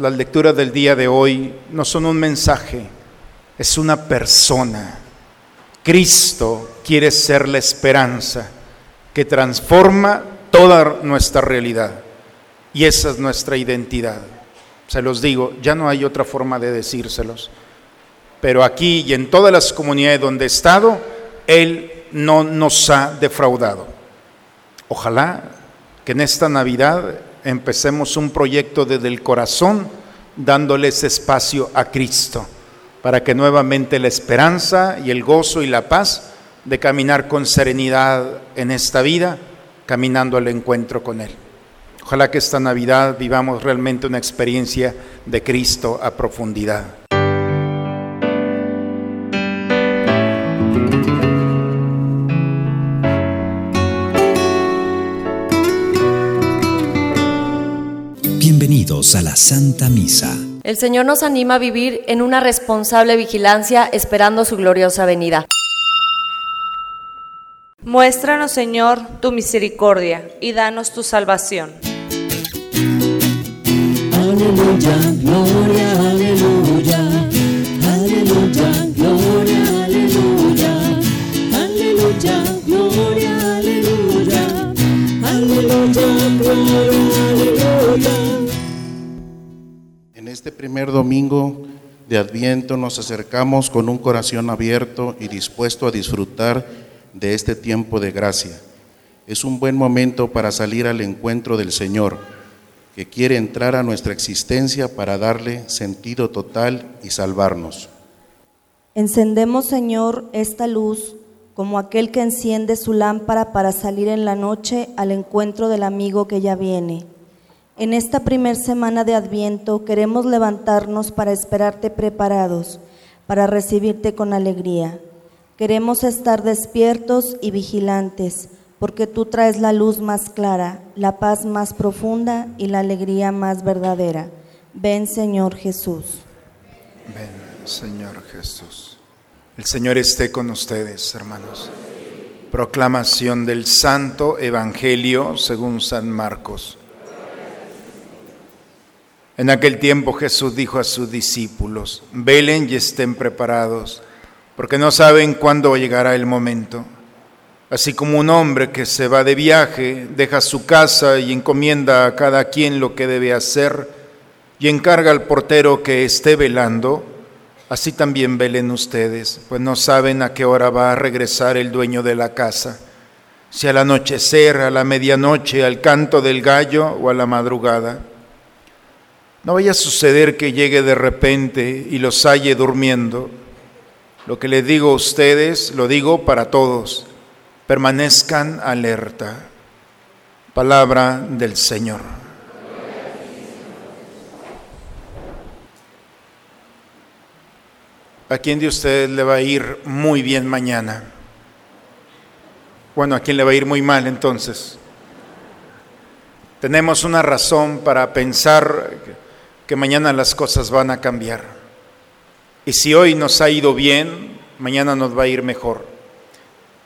Las lecturas del día de hoy no son un mensaje, es una persona. Cristo quiere ser la esperanza que transforma toda nuestra realidad. Y esa es nuestra identidad. Se los digo, ya no hay otra forma de decírselos. Pero aquí y en todas las comunidades donde he estado, Él no nos ha defraudado. Ojalá que en esta Navidad empecemos un proyecto desde el corazón, dándoles espacio a Cristo, para que nuevamente la esperanza y el gozo y la paz de caminar con serenidad en esta vida, caminando al encuentro con Él. Ojalá que esta Navidad vivamos realmente una experiencia de Cristo a profundidad. Bienvenidos a la Santa Misa. El Señor nos anima a vivir en una responsable vigilancia esperando su gloriosa venida. Muéstranos, Señor, tu misericordia y danos tu salvación. Aleluya, gloria, aleluya. Aleluya, gloria, aleluya. Aleluya, gloria, aleluya. Aleluya, gloria, este primer domingo de Adviento nos acercamos con un corazón abierto y dispuesto a disfrutar de este tiempo de gracia. Es un buen momento para salir al encuentro del Señor, que quiere entrar a nuestra existencia para darle sentido total y salvarnos. Encendemos, Señor, esta luz como aquel que enciende su lámpara para salir en la noche al encuentro del amigo que ya viene. En esta primer semana de Adviento queremos levantarnos para esperarte preparados, para recibirte con alegría. Queremos estar despiertos y vigilantes, porque tú traes la luz más clara, la paz más profunda y la alegría más verdadera. Ven, Señor Jesús. Ven, Señor Jesús. El Señor esté con ustedes, hermanos. Proclamación del Santo Evangelio según San Marcos. En aquel tiempo Jesús dijo a sus discípulos, velen y estén preparados, porque no saben cuándo llegará el momento. Así como un hombre que se va de viaje, deja su casa y encomienda a cada quien lo que debe hacer, y encarga al portero que esté velando, así también velen ustedes, pues no saben a qué hora va a regresar el dueño de la casa, si al anochecer, a la medianoche, al canto del gallo o a la madrugada. No vaya a suceder que llegue de repente y los halle durmiendo. Lo que les digo a ustedes, lo digo para todos. Permanezcan alerta. Palabra del Señor. ¿A quién de ustedes le va a ir muy bien mañana? Bueno, ¿a quién le va a ir muy mal entonces? Tenemos una razón para pensar que mañana las cosas van a cambiar. Y si hoy nos ha ido bien, mañana nos va a ir mejor.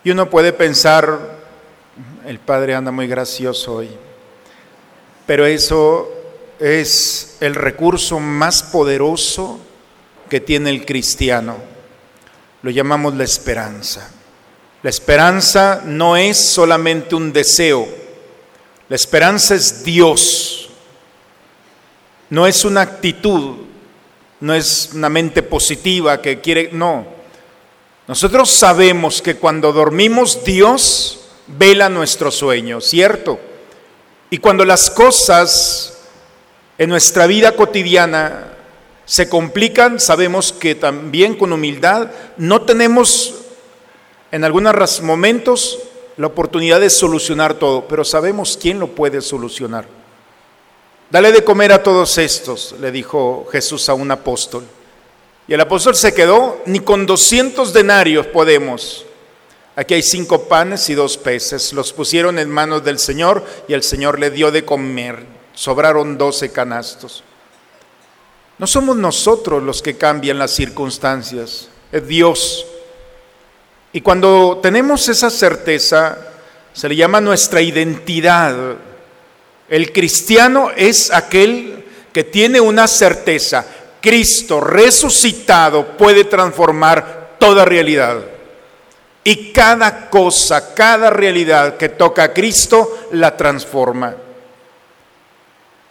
Y uno puede pensar, el Padre anda muy gracioso hoy, pero eso es el recurso más poderoso que tiene el cristiano. Lo llamamos la esperanza. La esperanza no es solamente un deseo, la esperanza es Dios no es una actitud, no es una mente positiva que quiere, no. Nosotros sabemos que cuando dormimos Dios vela nuestro sueño, ¿cierto? Y cuando las cosas en nuestra vida cotidiana se complican, sabemos que también con humildad no tenemos en algunos momentos la oportunidad de solucionar todo, pero sabemos quién lo puede solucionar. Dale de comer a todos estos, le dijo Jesús a un apóstol. Y el apóstol se quedó, ni con 200 denarios podemos. Aquí hay cinco panes y dos peces. Los pusieron en manos del Señor y el Señor le dio de comer. Sobraron 12 canastos. No somos nosotros los que cambian las circunstancias, es Dios. Y cuando tenemos esa certeza, se le llama nuestra identidad el cristiano es aquel que tiene una certeza, Cristo resucitado puede transformar toda realidad. Y cada cosa, cada realidad que toca a Cristo la transforma.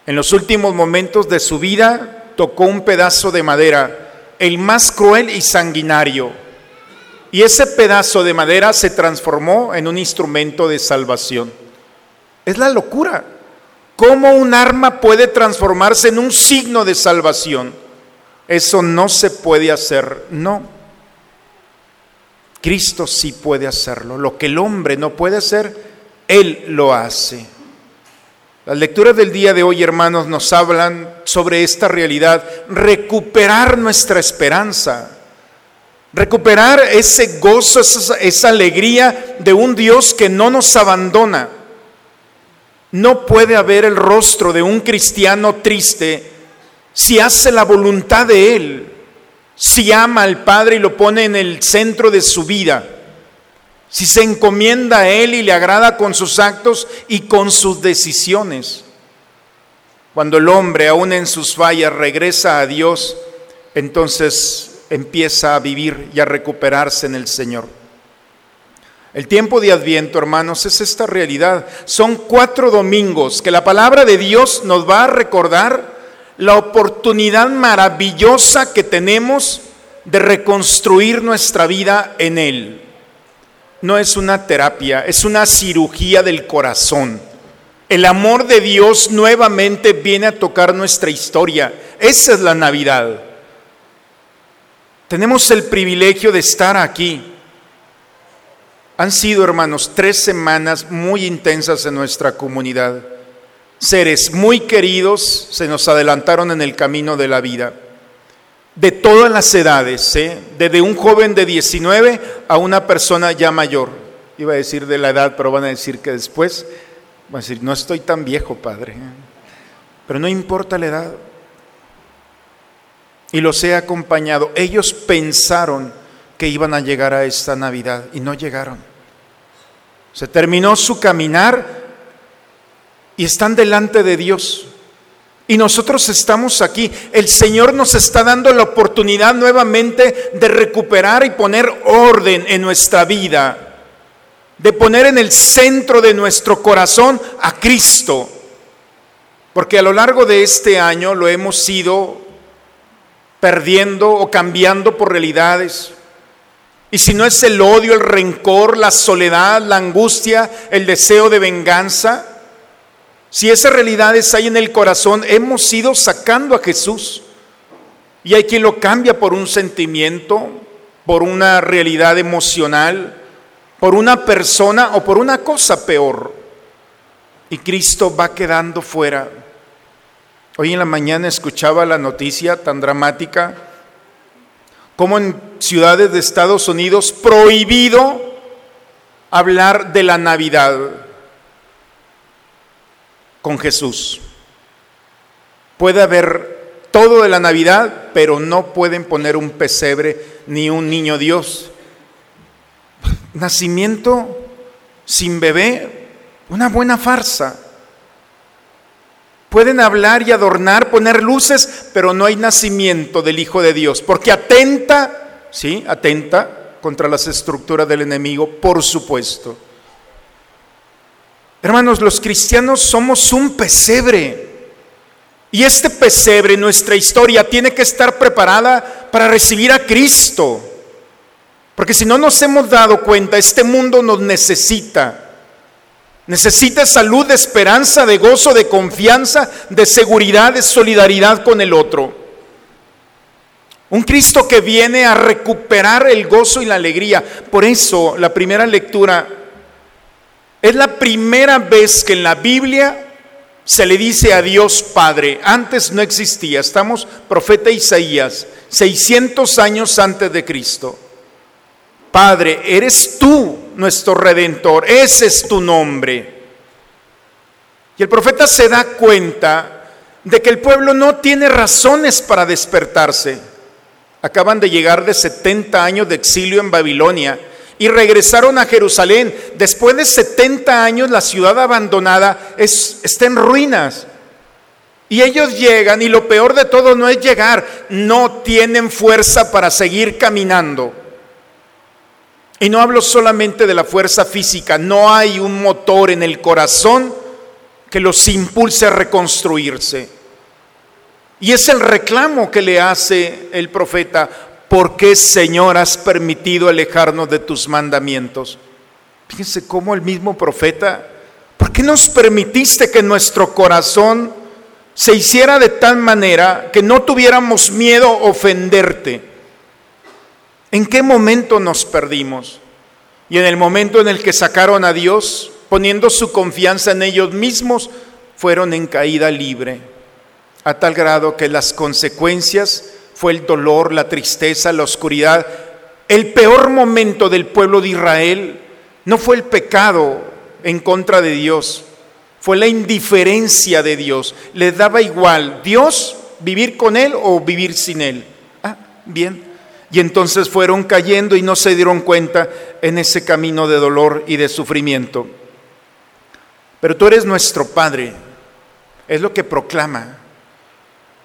En los últimos momentos de su vida tocó un pedazo de madera, el más cruel y sanguinario. Y ese pedazo de madera se transformó en un instrumento de salvación. Es la locura. ¿Cómo un arma puede transformarse en un signo de salvación? Eso no se puede hacer, no. Cristo sí puede hacerlo. Lo que el hombre no puede hacer, Él lo hace. Las lecturas del día de hoy, hermanos, nos hablan sobre esta realidad, recuperar nuestra esperanza, recuperar ese gozo, esa, alegría de un Dios que no nos abandona. No puede haber el rostro de un cristiano triste si hace la voluntad de Él, si ama al Padre y lo pone en el centro de su vida si se encomienda a Él y le agrada con sus actos y con sus decisiones. Cuando el hombre, aún en sus fallas, regresa a Dios, entonces empieza a vivir y a recuperarse en el Señor. El tiempo de Adviento, hermanos, es esta realidad. Son cuatro domingos que la palabra de Dios nos va a recordar la oportunidad maravillosa que tenemos de reconstruir nuestra vida en Él no es una terapia, es una cirugía del corazón. El amor de Dios nuevamente viene a tocar nuestra historia. Esa es la Navidad. Tenemos el privilegio de estar aquí. Han sido, hermanos, tres semanas muy intensas en nuestra comunidad. Seres muy queridos se nos adelantaron en el camino de la vida de todas las edades, ¿eh? desde un joven de 19 a una persona ya mayor. Iba a decir de la edad, pero van a decir que después, van a decir, no estoy tan viejo, padre. ¿eh? Pero no importa la edad. Y los he acompañado. Ellos pensaron que iban a llegar a esta Navidad y no llegaron. Se terminó su caminar y están delante de Dios. Y nosotros estamos aquí. El Señor nos está dando la oportunidad nuevamente de recuperar y poner orden en nuestra vida. De poner en el centro de nuestro corazón a Cristo. Porque a lo largo de este año lo hemos ido perdiendo o cambiando por realidades. Y si no es el odio, el rencor, la soledad, la angustia, el deseo de venganza, si esas realidades hay en el corazón, hemos ido sacando a Jesús. Y hay quien lo cambia por un sentimiento, por una realidad emocional, por una persona o por una cosa peor. Y Cristo va quedando fuera. Hoy en la mañana escuchaba la noticia tan dramática como en ciudades de Estados Unidos prohibido hablar de la Navidad con Jesús. Puede haber todo de la Navidad, pero no pueden poner un pesebre ni un niño Dios. Nacimiento sin bebé, una buena farsa. Pueden hablar y adornar, poner luces, pero no hay nacimiento del Hijo de Dios, porque atenta, sí, atenta contra las estructuras del enemigo, por supuesto. Hermanos, los cristianos somos un pesebre. Y este pesebre, nuestra historia, tiene que estar preparada para recibir a Cristo. Porque si no nos hemos dado cuenta, este mundo nos necesita. Necesita salud, de esperanza, de gozo, de confianza, de seguridad, de solidaridad con el otro. Un Cristo que viene a recuperar el gozo y la alegría. Por eso la primera lectura es la primera vez que en la Biblia se le dice a Dios Padre. Antes no existía. Estamos profeta Isaías, 600 años antes de Cristo. Padre, eres tú nuestro redentor. Ese es tu nombre. Y el profeta se da cuenta de que el pueblo no tiene razones para despertarse. Acaban de llegar de 70 años de exilio en Babilonia y regresaron a Jerusalén. Después de 70 años la ciudad abandonada es, está en ruinas. Y ellos llegan y lo peor de todo no es llegar, no tienen fuerza para seguir caminando. Y no hablo solamente de la fuerza física, no hay un motor en el corazón que los impulse a reconstruirse. Y es el reclamo que le hace el profeta, ¿por qué Señor has permitido alejarnos de tus mandamientos? Fíjense cómo el mismo profeta, ¿por qué nos permitiste que nuestro corazón se hiciera de tal manera que no tuviéramos miedo a ofenderte? ¿En qué momento nos perdimos? Y en el momento en el que sacaron a Dios, poniendo su confianza en ellos mismos, fueron en caída libre, a tal grado que las consecuencias fue el dolor, la tristeza, la oscuridad. El peor momento del pueblo de Israel no fue el pecado en contra de Dios, fue la indiferencia de Dios. Les daba igual Dios vivir con Él o vivir sin Él. Ah, bien. Y entonces fueron cayendo y no se dieron cuenta en ese camino de dolor y de sufrimiento. Pero tú eres nuestro Padre, es lo que proclama.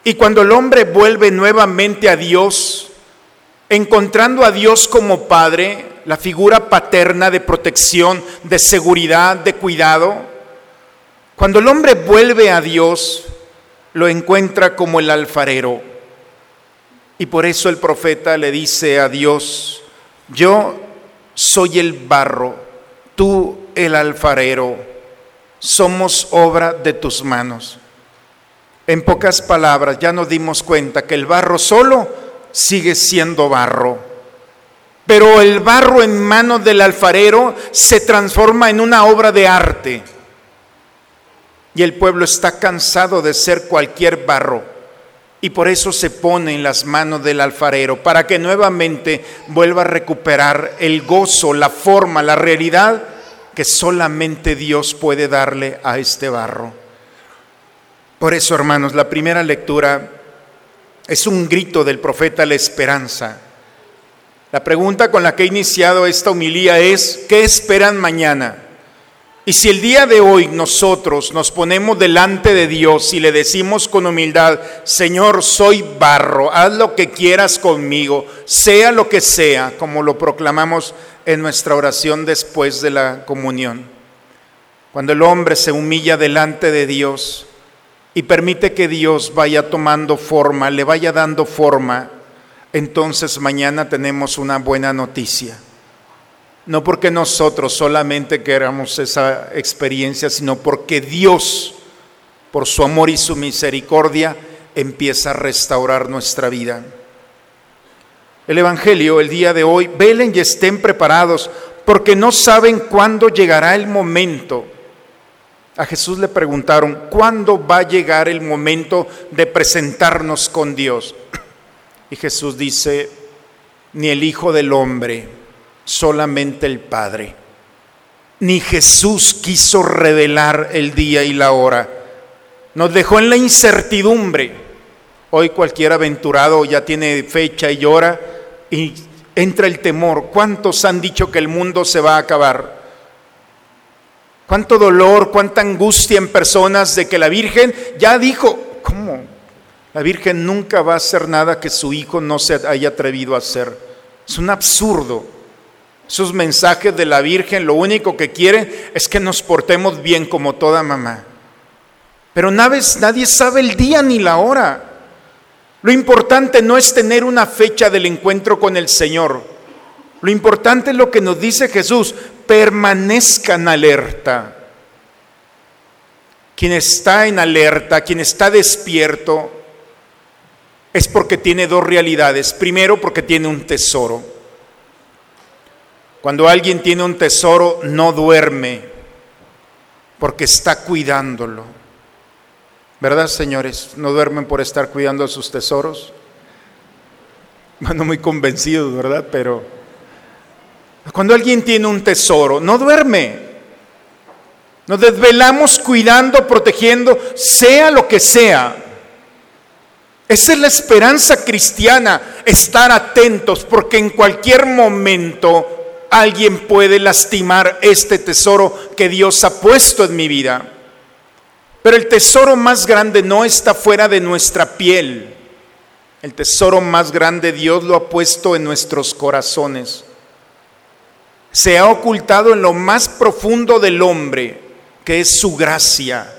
Y cuando el hombre vuelve nuevamente a Dios, encontrando a Dios como Padre, la figura paterna de protección, de seguridad, de cuidado, cuando el hombre vuelve a Dios, lo encuentra como el alfarero y por eso el profeta le dice a Dios, yo soy el barro, tú el alfarero, somos obra de tus manos. En pocas palabras, ya nos dimos cuenta que el barro solo sigue siendo barro, pero el barro en manos del alfarero se transforma en una obra de arte. Y el pueblo está cansado de ser cualquier barro y por eso se pone en las manos del alfarero, para que nuevamente vuelva a recuperar el gozo, la forma, la realidad que solamente Dios puede darle a este barro. Por eso, hermanos, la primera lectura es un grito del profeta la esperanza. La pregunta con la que he iniciado esta humilía es, ¿qué esperan mañana? Y si el día de hoy nosotros nos ponemos delante de Dios y le decimos con humildad, Señor, soy barro, haz lo que quieras conmigo, sea lo que sea, como lo proclamamos en nuestra oración después de la comunión. Cuando el hombre se humilla delante de Dios y permite que Dios vaya tomando forma, le vaya dando forma, entonces mañana tenemos una buena noticia no porque nosotros solamente queramos esa experiencia, sino porque Dios, por su amor y su misericordia, empieza a restaurar nuestra vida. El Evangelio el día de hoy, velen y estén preparados, porque no saben cuándo llegará el momento. A Jesús le preguntaron, ¿cuándo va a llegar el momento de presentarnos con Dios? Y Jesús dice, ni el Hijo del Hombre solamente el Padre. Ni Jesús quiso revelar el día y la hora. Nos dejó en la incertidumbre. Hoy cualquier aventurado ya tiene fecha y hora y entra el temor. ¿Cuántos han dicho que el mundo se va a acabar? ¿Cuánto dolor, cuánta angustia en personas de que la Virgen ya dijo, ¿cómo? La Virgen nunca va a hacer nada que su hijo no se haya atrevido a hacer. Es un absurdo. Sus mensajes de la Virgen lo único que quieren es que nos portemos bien como toda mamá. Pero nadie sabe el día ni la hora. Lo importante no es tener una fecha del encuentro con el Señor. Lo importante es lo que nos dice Jesús, permanezcan alerta. Quien está en alerta, quien está despierto, es porque tiene dos realidades. Primero, porque tiene un tesoro. Cuando alguien tiene un tesoro, no duerme porque está cuidándolo. ¿Verdad, señores? ¿No duermen por estar cuidando sus tesoros? Bueno, muy convencidos, ¿verdad? Pero cuando alguien tiene un tesoro, no duerme. Nos desvelamos cuidando, protegiendo, sea lo que sea. Esa es la esperanza cristiana, estar atentos, porque en cualquier momento alguien puede lastimar este tesoro que Dios ha puesto en mi vida. Pero el tesoro más grande no está fuera de nuestra piel. El tesoro más grande Dios lo ha puesto en nuestros corazones. Se ha ocultado en lo más profundo del hombre, que es su gracia.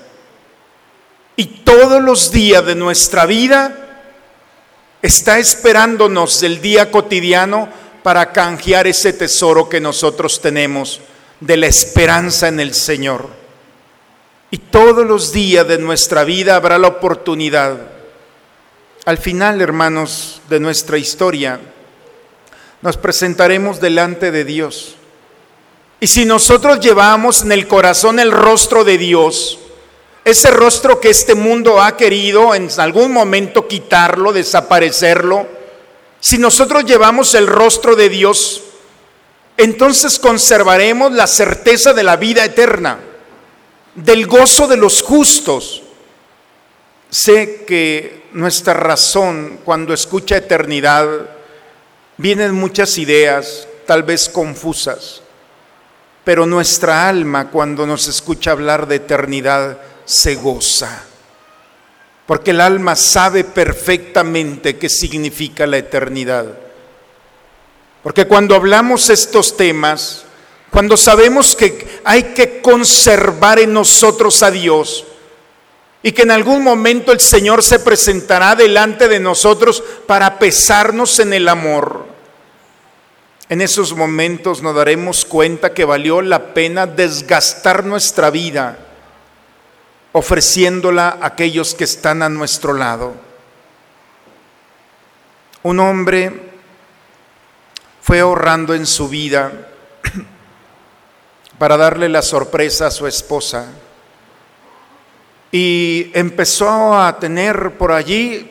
Y todos los días de nuestra vida está esperándonos el día cotidiano para canjear ese tesoro que nosotros tenemos de la esperanza en el Señor. Y todos los días de nuestra vida habrá la oportunidad. Al final, hermanos, de nuestra historia, nos presentaremos delante de Dios. Y si nosotros llevamos en el corazón el rostro de Dios, ese rostro que este mundo ha querido en algún momento quitarlo, desaparecerlo, si nosotros llevamos el rostro de Dios, entonces conservaremos la certeza de la vida eterna, del gozo de los justos. Sé que nuestra razón cuando escucha eternidad, vienen muchas ideas, tal vez confusas, pero nuestra alma cuando nos escucha hablar de eternidad, se goza. Porque el alma sabe perfectamente qué significa la eternidad. Porque cuando hablamos estos temas, cuando sabemos que hay que conservar en nosotros a Dios y que en algún momento el Señor se presentará delante de nosotros para pesarnos en el amor, en esos momentos nos daremos cuenta que valió la pena desgastar nuestra vida ofreciéndola a aquellos que están a nuestro lado. Un hombre fue ahorrando en su vida para darle la sorpresa a su esposa y empezó a tener por allí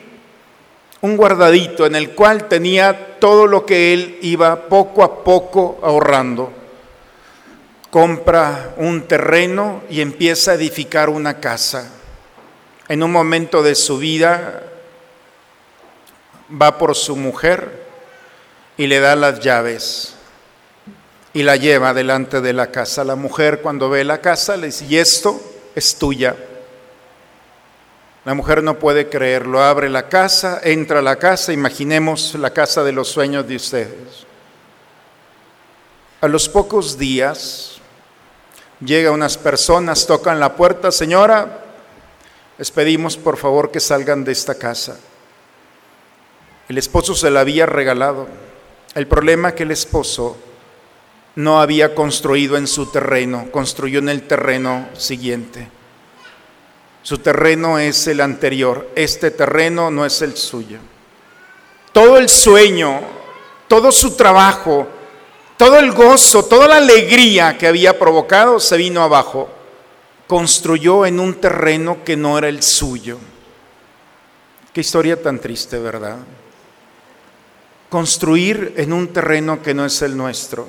un guardadito en el cual tenía todo lo que él iba poco a poco ahorrando compra un terreno y empieza a edificar una casa. En un momento de su vida va por su mujer y le da las llaves y la lleva delante de la casa. La mujer cuando ve la casa le dice, y esto es tuya. La mujer no puede creerlo, abre la casa, entra a la casa, imaginemos la casa de los sueños de ustedes. A los pocos días, Llega unas personas, tocan la puerta, señora, les pedimos por favor que salgan de esta casa. El esposo se la había regalado. El problema es que el esposo no había construido en su terreno, construyó en el terreno siguiente. Su terreno es el anterior, este terreno no es el suyo. Todo el sueño, todo su trabajo, todo el gozo, toda la alegría que había provocado se vino abajo. Construyó en un terreno que no era el suyo. Qué historia tan triste, ¿verdad? Construir en un terreno que no es el nuestro.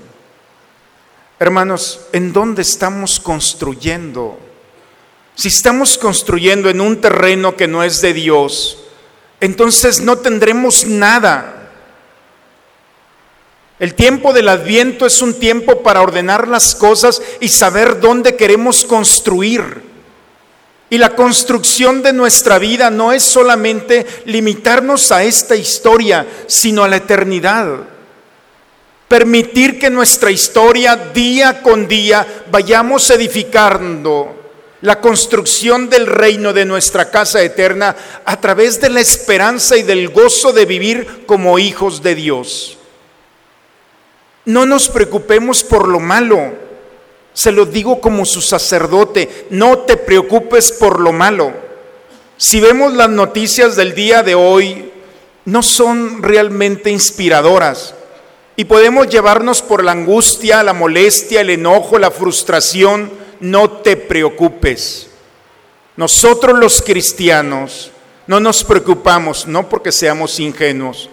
Hermanos, ¿en dónde estamos construyendo? Si estamos construyendo en un terreno que no es de Dios, entonces no tendremos nada. El tiempo del adviento es un tiempo para ordenar las cosas y saber dónde queremos construir. Y la construcción de nuestra vida no es solamente limitarnos a esta historia, sino a la eternidad. Permitir que nuestra historia día con día vayamos edificando la construcción del reino de nuestra casa eterna a través de la esperanza y del gozo de vivir como hijos de Dios. No nos preocupemos por lo malo. Se lo digo como su sacerdote, no te preocupes por lo malo. Si vemos las noticias del día de hoy, no son realmente inspiradoras y podemos llevarnos por la angustia, la molestia, el enojo, la frustración. No te preocupes. Nosotros los cristianos no nos preocupamos, no porque seamos ingenuos,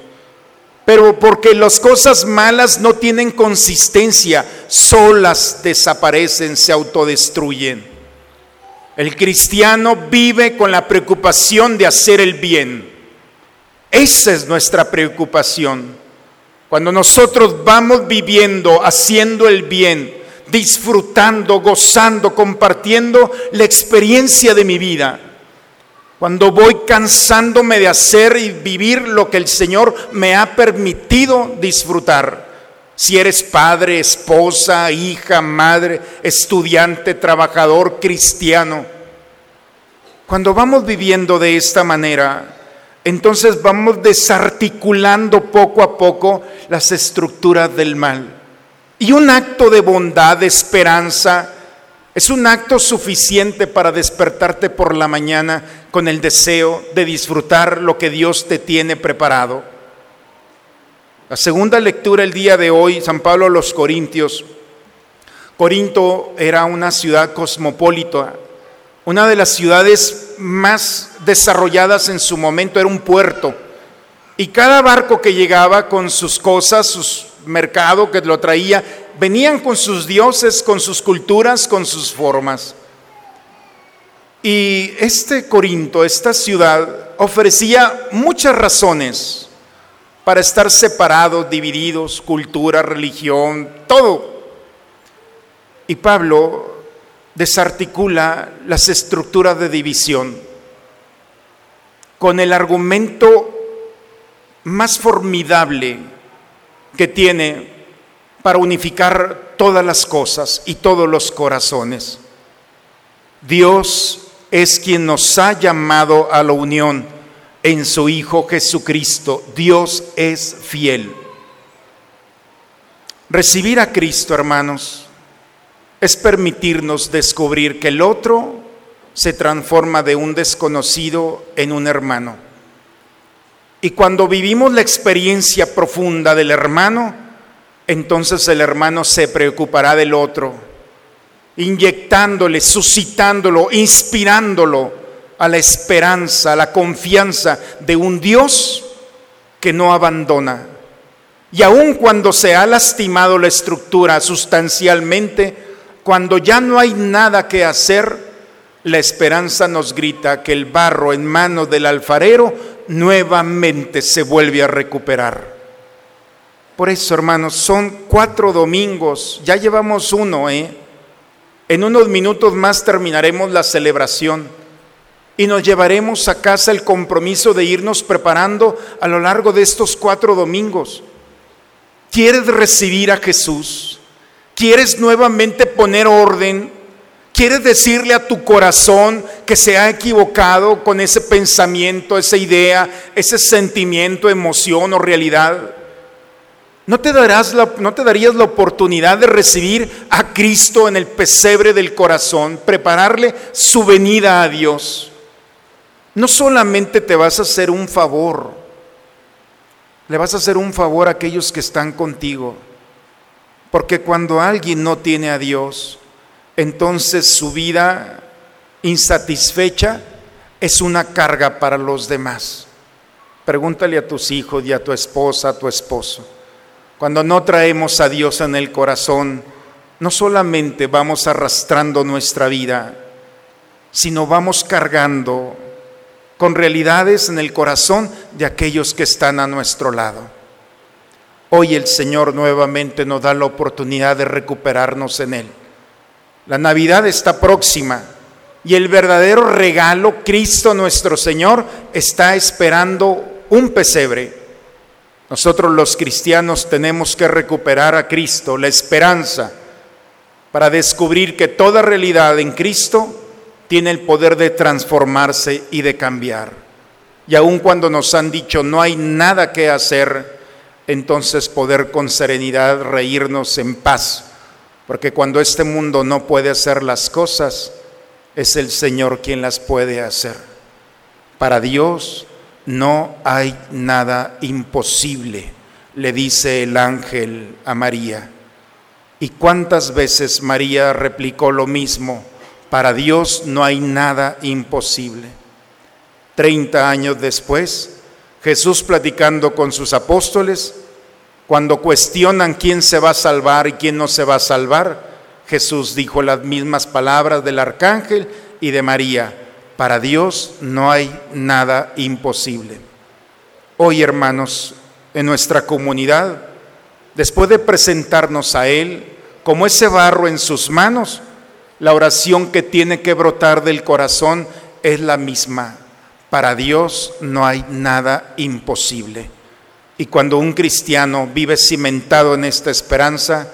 pero porque las cosas malas no tienen consistencia, solas desaparecen, se autodestruyen. El cristiano vive con la preocupación de hacer el bien. Esa es nuestra preocupación. Cuando nosotros vamos viviendo, haciendo el bien, disfrutando, gozando, compartiendo la experiencia de mi vida. Cuando voy cansándome de hacer y vivir lo que el Señor me ha permitido disfrutar. Si eres padre, esposa, hija, madre, estudiante, trabajador, cristiano. Cuando vamos viviendo de esta manera, entonces vamos desarticulando poco a poco las estructuras del mal. Y un acto de bondad, de esperanza, es un acto suficiente para despertarte por la mañana con el deseo de disfrutar lo que Dios te tiene preparado. La segunda lectura el día de hoy, San Pablo a los Corintios. Corinto era una ciudad cosmopolita, una de las ciudades más desarrolladas en su momento, era un puerto. Y cada barco que llegaba con sus cosas, sus mercado que lo traía, venían con sus dioses, con sus culturas, con sus formas. Y este Corinto, esta ciudad, ofrecía muchas razones para estar separados, divididos, cultura, religión, todo. Y Pablo desarticula las estructuras de división con el argumento más formidable que tiene para unificar todas las cosas y todos los corazones. Dios es quien nos ha llamado a la unión en su Hijo Jesucristo. Dios es fiel. Recibir a Cristo, hermanos, es permitirnos descubrir que el otro se transforma de un desconocido en un hermano. Y cuando vivimos la experiencia profunda del hermano, entonces el hermano se preocupará del otro, inyectándole, suscitándolo, inspirándolo a la esperanza, a la confianza de un Dios que no abandona. Y aun cuando se ha lastimado la estructura sustancialmente, cuando ya no hay nada que hacer, la esperanza nos grita que el barro en manos del alfarero nuevamente se vuelve a recuperar. Por eso, hermanos, son cuatro domingos, ya llevamos uno, ¿eh? En unos minutos más terminaremos la celebración y nos llevaremos a casa el compromiso de irnos preparando a lo largo de estos cuatro domingos. ¿Quieres recibir a Jesús? ¿Quieres nuevamente poner orden? ¿Quieres decirle a tu corazón que se ha equivocado con ese pensamiento, esa idea, ese sentimiento, emoción o realidad? ¿No te, darás ¿No te darías la oportunidad de recibir a Cristo en el pesebre del corazón, prepararle su venida a Dios? No solamente te vas a hacer un favor, le vas a hacer un favor a aquellos que están contigo. Porque cuando alguien no tiene a Dios, entonces su vida insatisfecha es una carga para los demás. Pregúntale a tus hijos y a tu esposa, a tu esposo. Cuando no traemos a Dios en el corazón, no solamente vamos arrastrando nuestra vida, sino vamos cargando con realidades en el corazón de aquellos que están a nuestro lado. Hoy el Señor nuevamente nos da la oportunidad de recuperarnos en Él. La Navidad está próxima y el verdadero regalo, Cristo nuestro Señor, está esperando un pesebre. Nosotros los cristianos tenemos que recuperar a Cristo, la esperanza, para descubrir que toda realidad en Cristo tiene el poder de transformarse y de cambiar. Y aun cuando nos han dicho no hay nada que hacer, entonces poder con serenidad reírnos en paz, porque cuando este mundo no puede hacer las cosas, es el Señor quien las puede hacer. Para Dios no hay nada imposible, le dice el ángel a María. ¿Y cuántas veces María replicó lo mismo? Para Dios no hay nada imposible. Treinta años después, Jesús platicando con sus apóstoles, cuando cuestionan quién se va a salvar y quién no se va a salvar, Jesús dijo las mismas palabras del arcángel y de María. Para Dios no hay nada imposible. Hoy, hermanos, en nuestra comunidad, después de presentarnos a Él como ese barro en sus manos, la oración que tiene que brotar del corazón es la misma. Para Dios no hay nada imposible. Y cuando un cristiano vive cimentado en esta esperanza,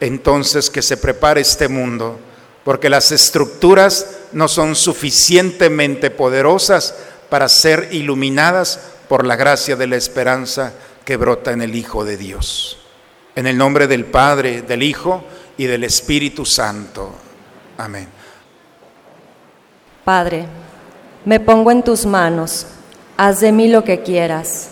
entonces que se prepare este mundo, porque las estructuras no son suficientemente poderosas para ser iluminadas por la gracia de la esperanza que brota en el Hijo de Dios. En el nombre del Padre, del Hijo y del Espíritu Santo. Amén. Padre, me pongo en tus manos, haz de mí lo que quieras,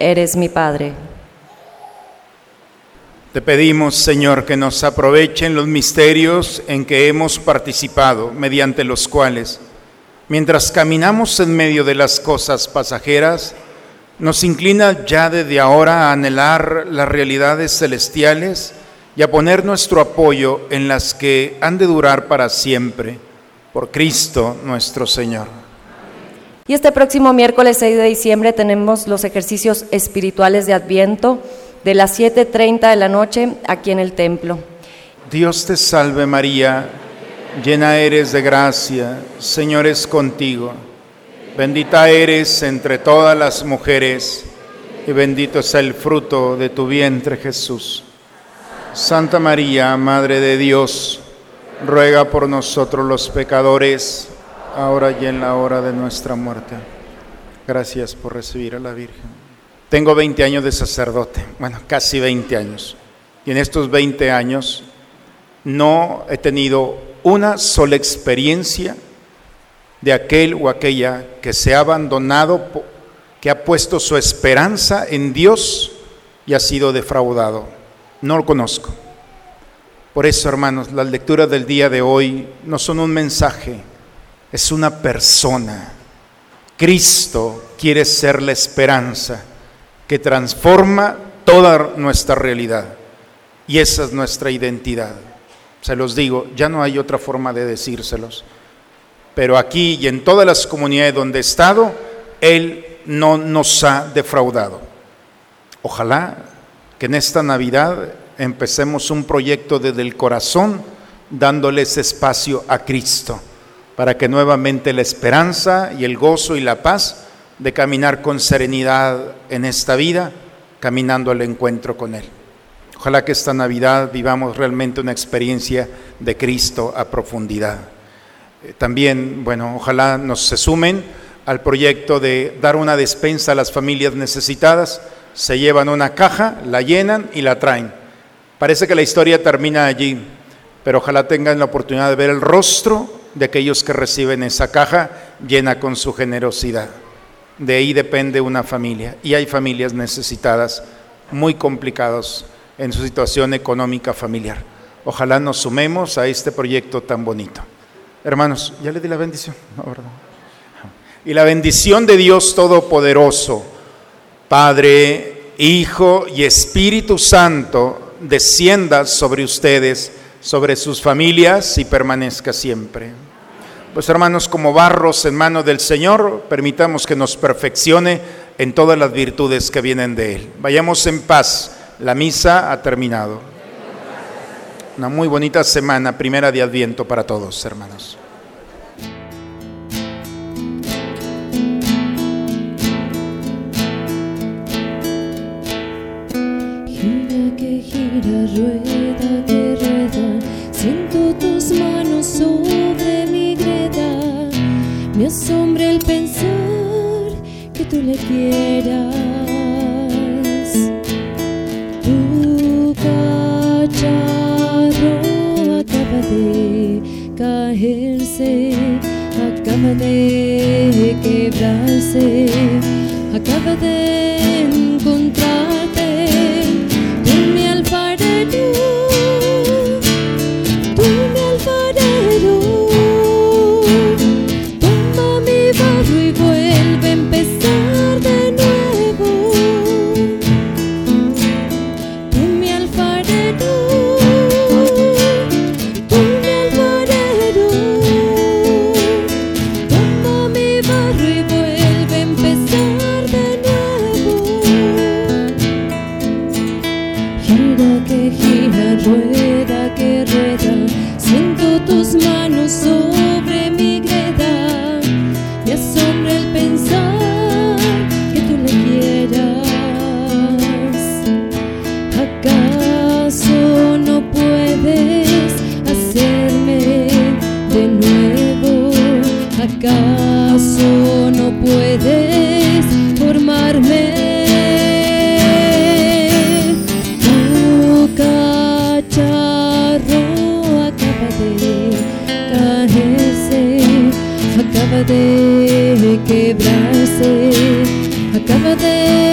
eres mi Padre. Te pedimos, Señor, que nos aprovechen los misterios en que hemos participado, mediante los cuales, mientras caminamos en medio de las cosas pasajeras, nos inclina ya desde ahora a anhelar las realidades celestiales y a poner nuestro apoyo en las que han de durar para siempre, por Cristo nuestro Señor. Y este próximo miércoles 6 de diciembre tenemos los ejercicios espirituales de Adviento de las 7.30 de la noche aquí en el templo. Dios te salve María, llena eres de gracia, Señor es contigo. Bendita eres entre todas las mujeres y bendito es el fruto de tu vientre Jesús. Santa María, Madre de Dios, ruega por nosotros los pecadores, ahora y en la hora de nuestra muerte. Gracias por recibir a la Virgen. Tengo 20 años de sacerdote, bueno, casi 20 años. Y en estos 20 años no he tenido una sola experiencia de aquel o aquella que se ha abandonado, que ha puesto su esperanza en Dios y ha sido defraudado. No lo conozco. Por eso, hermanos, las lecturas del día de hoy no son un mensaje, es una persona. Cristo quiere ser la esperanza que transforma toda nuestra realidad. Y esa es nuestra identidad. Se los digo, ya no hay otra forma de decírselos. Pero aquí y en todas las comunidades donde he estado, Él no nos ha defraudado. Ojalá que en esta Navidad empecemos un proyecto desde el corazón, dándoles espacio a Cristo, para que nuevamente la esperanza y el gozo y la paz de caminar con serenidad en esta vida, caminando al encuentro con Él. Ojalá que esta Navidad vivamos realmente una experiencia de Cristo a profundidad. Eh, también, bueno, ojalá nos se sumen al proyecto de dar una despensa a las familias necesitadas. Se llevan una caja, la llenan y la traen. Parece que la historia termina allí, pero ojalá tengan la oportunidad de ver el rostro de aquellos que reciben esa caja llena con su generosidad. De ahí depende una familia. Y hay familias necesitadas, muy complicadas en su situación económica familiar. Ojalá nos sumemos a este proyecto tan bonito. Hermanos, ya le di la bendición. Y la bendición de Dios Todopoderoso, Padre, Hijo y Espíritu Santo, descienda sobre ustedes, sobre sus familias y permanezca siempre. Pues hermanos, como barros en manos del Señor, permitamos que nos perfeccione en todas las virtudes que vienen de Él. Vayamos en paz. La misa ha terminado. Una muy bonita semana, primera de Adviento para todos, hermanos. Gira que gira, rueda Me asombra el pensar que tú le quieras. Tu cacharro acaba de caerse, acaba de quebrarse, acaba de encontrarte. Cada